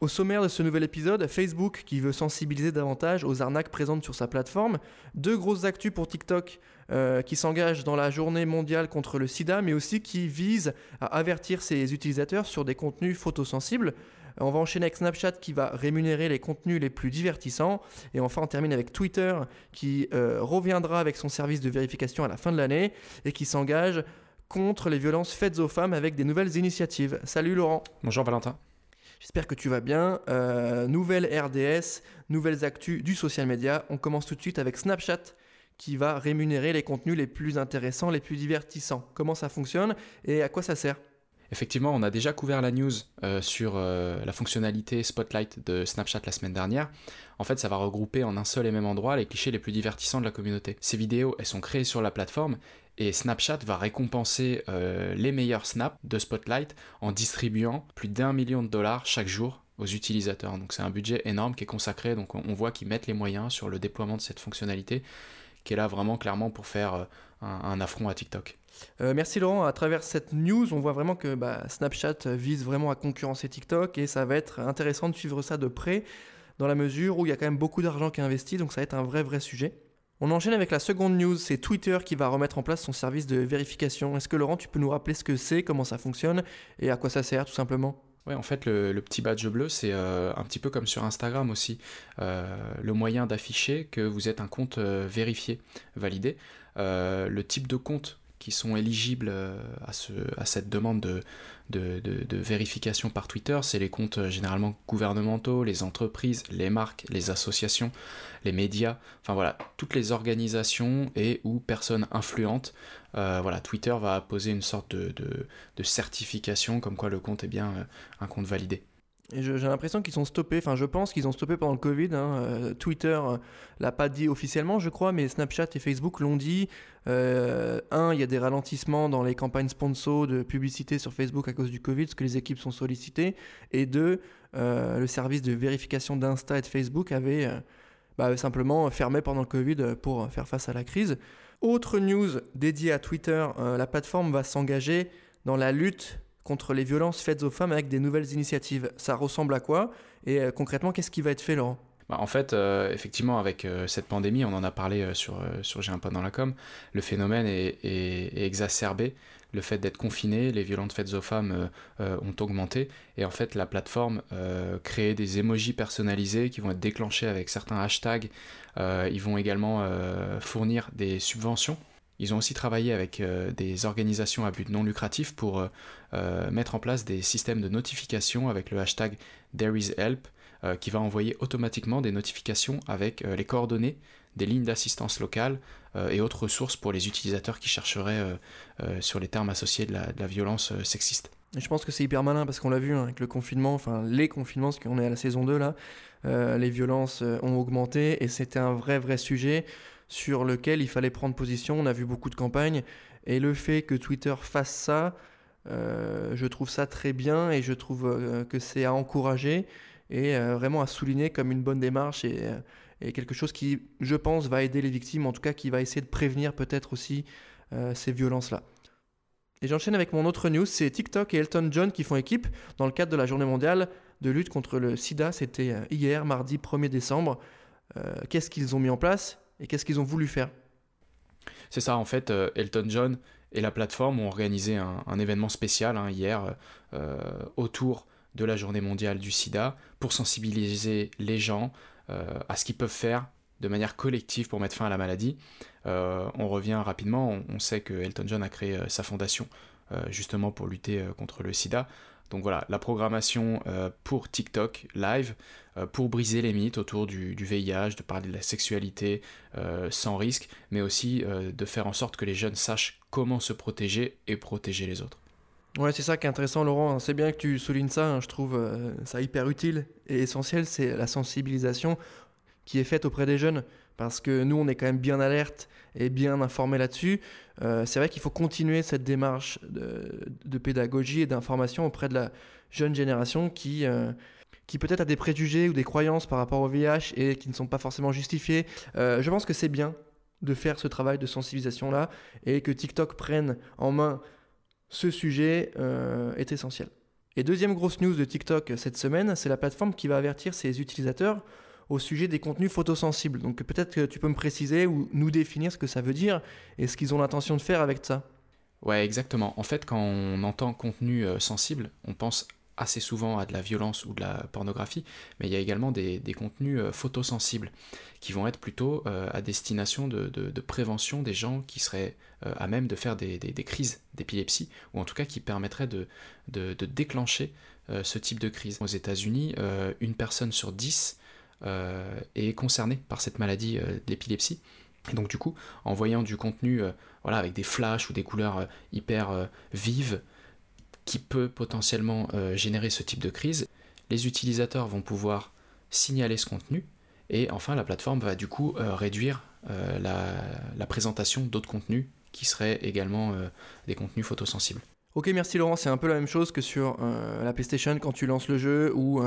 au sommaire de ce nouvel épisode, Facebook qui veut sensibiliser davantage aux arnaques présentes sur sa plateforme, deux grosses actus pour TikTok euh, qui s'engagent dans la journée mondiale contre le sida, mais aussi qui visent à avertir ses utilisateurs sur des contenus photosensibles. On va enchaîner avec Snapchat qui va rémunérer les contenus les plus divertissants. Et enfin, on termine avec Twitter qui euh, reviendra avec son service de vérification à la fin de l'année et qui s'engage contre les violences faites aux femmes avec des nouvelles initiatives. Salut Laurent. Bonjour Valentin. J'espère que tu vas bien. Euh, nouvelle RDS, nouvelles actus du social media. On commence tout de suite avec Snapchat qui va rémunérer les contenus les plus intéressants, les plus divertissants. Comment ça fonctionne et à quoi ça sert? Effectivement, on a déjà couvert la news euh, sur euh, la fonctionnalité Spotlight de Snapchat la semaine dernière. En fait, ça va regrouper en un seul et même endroit les clichés les plus divertissants de la communauté. Ces vidéos, elles sont créées sur la plateforme et Snapchat va récompenser euh, les meilleurs snaps de Spotlight en distribuant plus d'un million de dollars chaque jour aux utilisateurs. Donc c'est un budget énorme qui est consacré, donc on voit qu'ils mettent les moyens sur le déploiement de cette fonctionnalité, qui est là vraiment clairement pour faire un, affront à TikTok. Euh, merci Laurent. À travers cette news, on voit vraiment que bah, Snapchat vise vraiment à concurrencer TikTok et ça va être intéressant de suivre ça de près dans la mesure où il y a quand même beaucoup d'argent qui est investi, donc ça va être un vrai vrai sujet. On enchaîne avec la seconde news, c'est Twitter qui va remettre en place son service de vérification. Est-ce que Laurent, tu peux nous rappeler ce que c'est, comment ça fonctionne et à quoi ça sert tout simplement? Ouais, en fait, le, petit badge bleu, c'est euh, un petit peu comme sur Instagram aussi, euh, le moyen d'afficher que vous êtes un compte vérifié, validé. le type de compte qui sont éligibles euh, à, ce, à cette demande de, vérification par Twitter, c'est les comptes euh, généralement gouvernementaux, les entreprises, les marques, les associations, les médias, enfin voilà, toutes les organisations et ou personnes influentes. Euh, Twitter va poser une sorte de, certification comme quoi le compte est bien un compte validé. J'ai l'impression qu'ils sont stoppés, enfin je pense qu'ils ont stoppé pendant le Covid. Hein. Euh, Twitter euh, l'a pas dit officiellement, je crois, mais Snapchat et Facebook l'ont dit. Euh, un, il y a des ralentissements dans les campagnes sponsor de publicité sur Facebook à cause du Covid, parce que les équipes sont sollicitées. Et deux, le service de vérification d'Insta et de Facebook avait bah, simplement fermé pendant le Covid pour faire face à la crise. Autre news dédiée à Twitter, la plateforme va s'engager dans la lutte contre les violences faites aux femmes avec des nouvelles initiatives. Ça ressemble à quoi? Et euh, concrètement, qu'est-ce qui va être fait, Laurent? Bah, en fait, euh, effectivement, avec euh, cette pandémie, on en a parlé sur, sur J'ai un dans la com, le phénomène est, exacerbé. Le fait d'être confiné, les violences faites aux femmes ont augmenté. Et en fait, la plateforme crée des emojis personnalisés qui vont être déclenchés avec certains hashtags. ils vont également fournir des subventions ils ont aussi travaillé avec euh, des organisations à but non lucratif pour euh, euh, mettre en place des systèmes de notification avec le hashtag ThereIsHelp qui va envoyer automatiquement des notifications avec les coordonnées des lignes d'assistance locale et autres ressources pour les utilisateurs qui chercheraient sur les termes associés de la, violence sexiste. je pense que c'est hyper malin parce qu'on l'a vu hein, avec le confinement, enfin les confinements, parce qu'on est à la saison 2 là, les violences ont augmenté et c'était un vrai vrai sujet sur lequel il fallait prendre position. On a vu beaucoup de campagnes. Et le fait que Twitter fasse ça, euh, je trouve ça très bien et je trouve euh, que c'est à encourager et euh, vraiment à souligner comme une bonne démarche et, quelque chose qui, je pense, va aider les victimes, en tout cas qui va essayer de prévenir peut-être aussi ces violences-là. Et j'enchaîne avec mon autre news, c'est TikTok et Elton John qui font équipe dans le cadre de la journée mondiale de lutte contre le sida. C'était hier, mardi 1er décembre. Qu'est-ce qu'ils ont mis en place? Et qu'est-ce qu'ils ont voulu faire? C'est ça, en fait, euh, Elton John et la plateforme ont organisé un, événement spécial hein, hier euh, autour de la journée mondiale du sida pour sensibiliser les gens euh, à ce qu'ils peuvent faire de manière collective pour mettre fin à la maladie. on revient rapidement, on, sait que Elton John a créé sa fondation justement pour lutter contre le sida. Donc voilà, la programmation euh, pour TikTok live, euh, pour briser les mythes autour du, VIH, de parler de la sexualité euh, sans risque, mais aussi de faire en sorte que les jeunes sachent comment se protéger et protéger les autres. Ouais, c'est ça qui est intéressant, Laurent. C'est bien que tu soulignes ça. Hein. Je trouve ça hyper utile et essentiel. C'est la sensibilisation qui est faite auprès des jeunes, parce que nous, on est quand même bien alerte et bien informé là-dessus. Euh, c'est vrai qu'il faut continuer cette démarche de, pédagogie et d'information auprès de la jeune génération qui, euh, qui peut-être a des préjugés ou des croyances par rapport au VIH et qui ne sont pas forcément justifiés. Euh, je pense que c'est bien de faire ce travail de sensibilisation-là et que TikTok prenne en main ce sujet est essentiel. Et deuxième grosse news de TikTok cette semaine, c'est la plateforme qui va avertir ses utilisateurs au sujet des contenus photosensibles. Donc peut-être que tu peux me préciser ou nous définir ce que ça veut dire et ce qu'ils ont l'intention de faire avec ça. Ouais, exactement. En fait, quand on entend contenu euh, sensible, on pense assez souvent à de la violence ou de la pornographie, mais il y a également des, contenus euh, photosensibles qui vont être plutôt euh, à destination de, prévention des gens qui seraient à même de faire des, crises d'épilepsie, ou en tout cas qui permettraient de, déclencher ce type de crise. Aux États-Unis, une personne sur dix est concerné par cette maladie euh, d'épilepsie. Donc du coup, en voyant du contenu euh, voilà, avec des flashs ou des couleurs hyper vives qui peut potentiellement générer ce type de crise, les utilisateurs vont pouvoir signaler ce contenu et enfin la plateforme va du coup réduire la, présentation d'autres contenus qui seraient également des contenus photosensibles. Ok, merci Laurent, c'est un peu la même chose que sur la PlayStation quand tu lances le jeu ou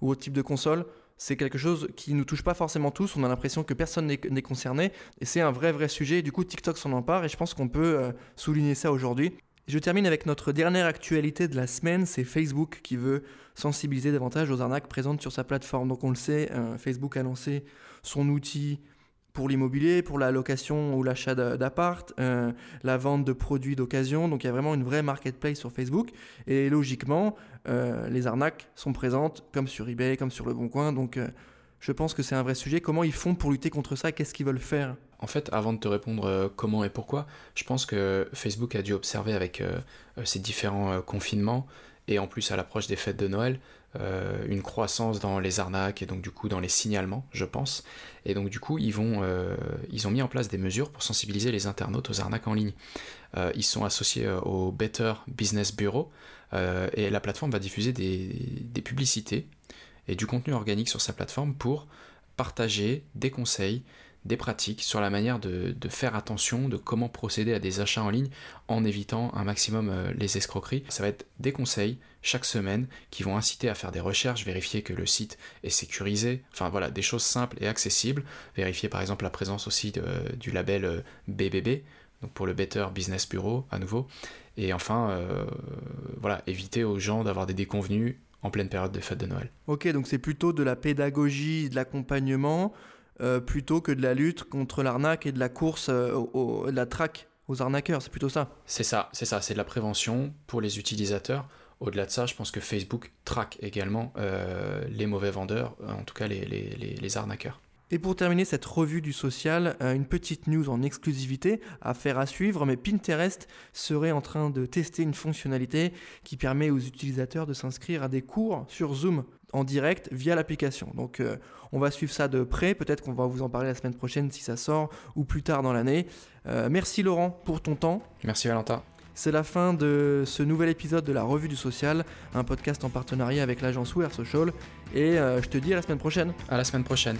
autre type de console c'est quelque chose qui ne nous touche pas forcément tous. On a l'impression que personne n'est concerné. Et c'est un vrai, vrai sujet. du coup, TikTok s'en empare. Et je pense qu'on peut euh, souligner ça aujourd'hui. Je termine avec notre dernière actualité de la semaine. C'est Facebook qui veut sensibiliser davantage aux arnaques présentes sur sa plateforme. Donc on le sait, euh, Facebook a lancé son outil pour l'immobilier, pour la location ou l'achat d'appart, euh, la vente de produits d'occasion. Donc il y a vraiment une vraie marketplace sur Facebook. Et logiquement, euh, les arnaques sont présentes comme sur eBay, comme sur Le Bon Coin. Donc euh, je pense que c'est un vrai sujet. Comment ils font pour lutter contre ça? Qu'est-ce qu'ils veulent faire? En fait, avant de te répondre comment et pourquoi, je pense que Facebook a dû observer avec ces différents confinements et en plus à l'approche des fêtes de Noël, euh, une croissance dans les arnaques et donc du coup dans les signalements, je pense. Et donc du coup, ils, euh, ont mis en place des mesures pour sensibiliser les internautes aux arnaques en ligne. Euh, ils sont associés au Better Business Bureau et la plateforme va diffuser des publicités et du contenu organique sur sa plateforme pour partager des conseils, des pratiques sur la manière de, faire attention, de comment procéder à des achats en ligne en évitant un maximum euh, les escroqueries. Ça va être des conseils chaque semaine qui vont inciter à faire des recherches, vérifier que le site est sécurisé, enfin voilà, des choses simples et accessibles, vérifier par exemple la présence aussi du label BBB, euh, donc pour le Better Business Bureau à nouveau, et enfin euh, voilà, éviter aux gens d'avoir des déconvenus en pleine période de fête de Noël. Ok, donc c'est plutôt de la pédagogie, de l'accompagnement, euh, plutôt que de la lutte contre l'arnaque et de la course, euh, de la traque aux arnaqueurs. C'est plutôt ça. C'est ça, c'est ça. C'est de la prévention pour les utilisateurs. Au-delà de ça, je pense que Facebook traque également euh, les mauvais vendeurs, en tout cas les, arnaqueurs. Et pour terminer cette revue du social, euh, une petite news en exclusivité à faire à suivre, mais Pinterest serait en train de tester une fonctionnalité qui permet aux utilisateurs de s'inscrire à des cours sur Zoom en direct via l'application. Donc euh, on va suivre ça de près, peut-être qu'on va vous en parler la semaine prochaine si ça sort ou plus tard dans l'année. Euh, merci Laurent pour ton temps. Merci Valentin. C'est la fin de ce nouvel épisode de la Revue du Social, un podcast en partenariat avec l'agence We Social. Et je te dis à la semaine prochaine. À la semaine prochaine.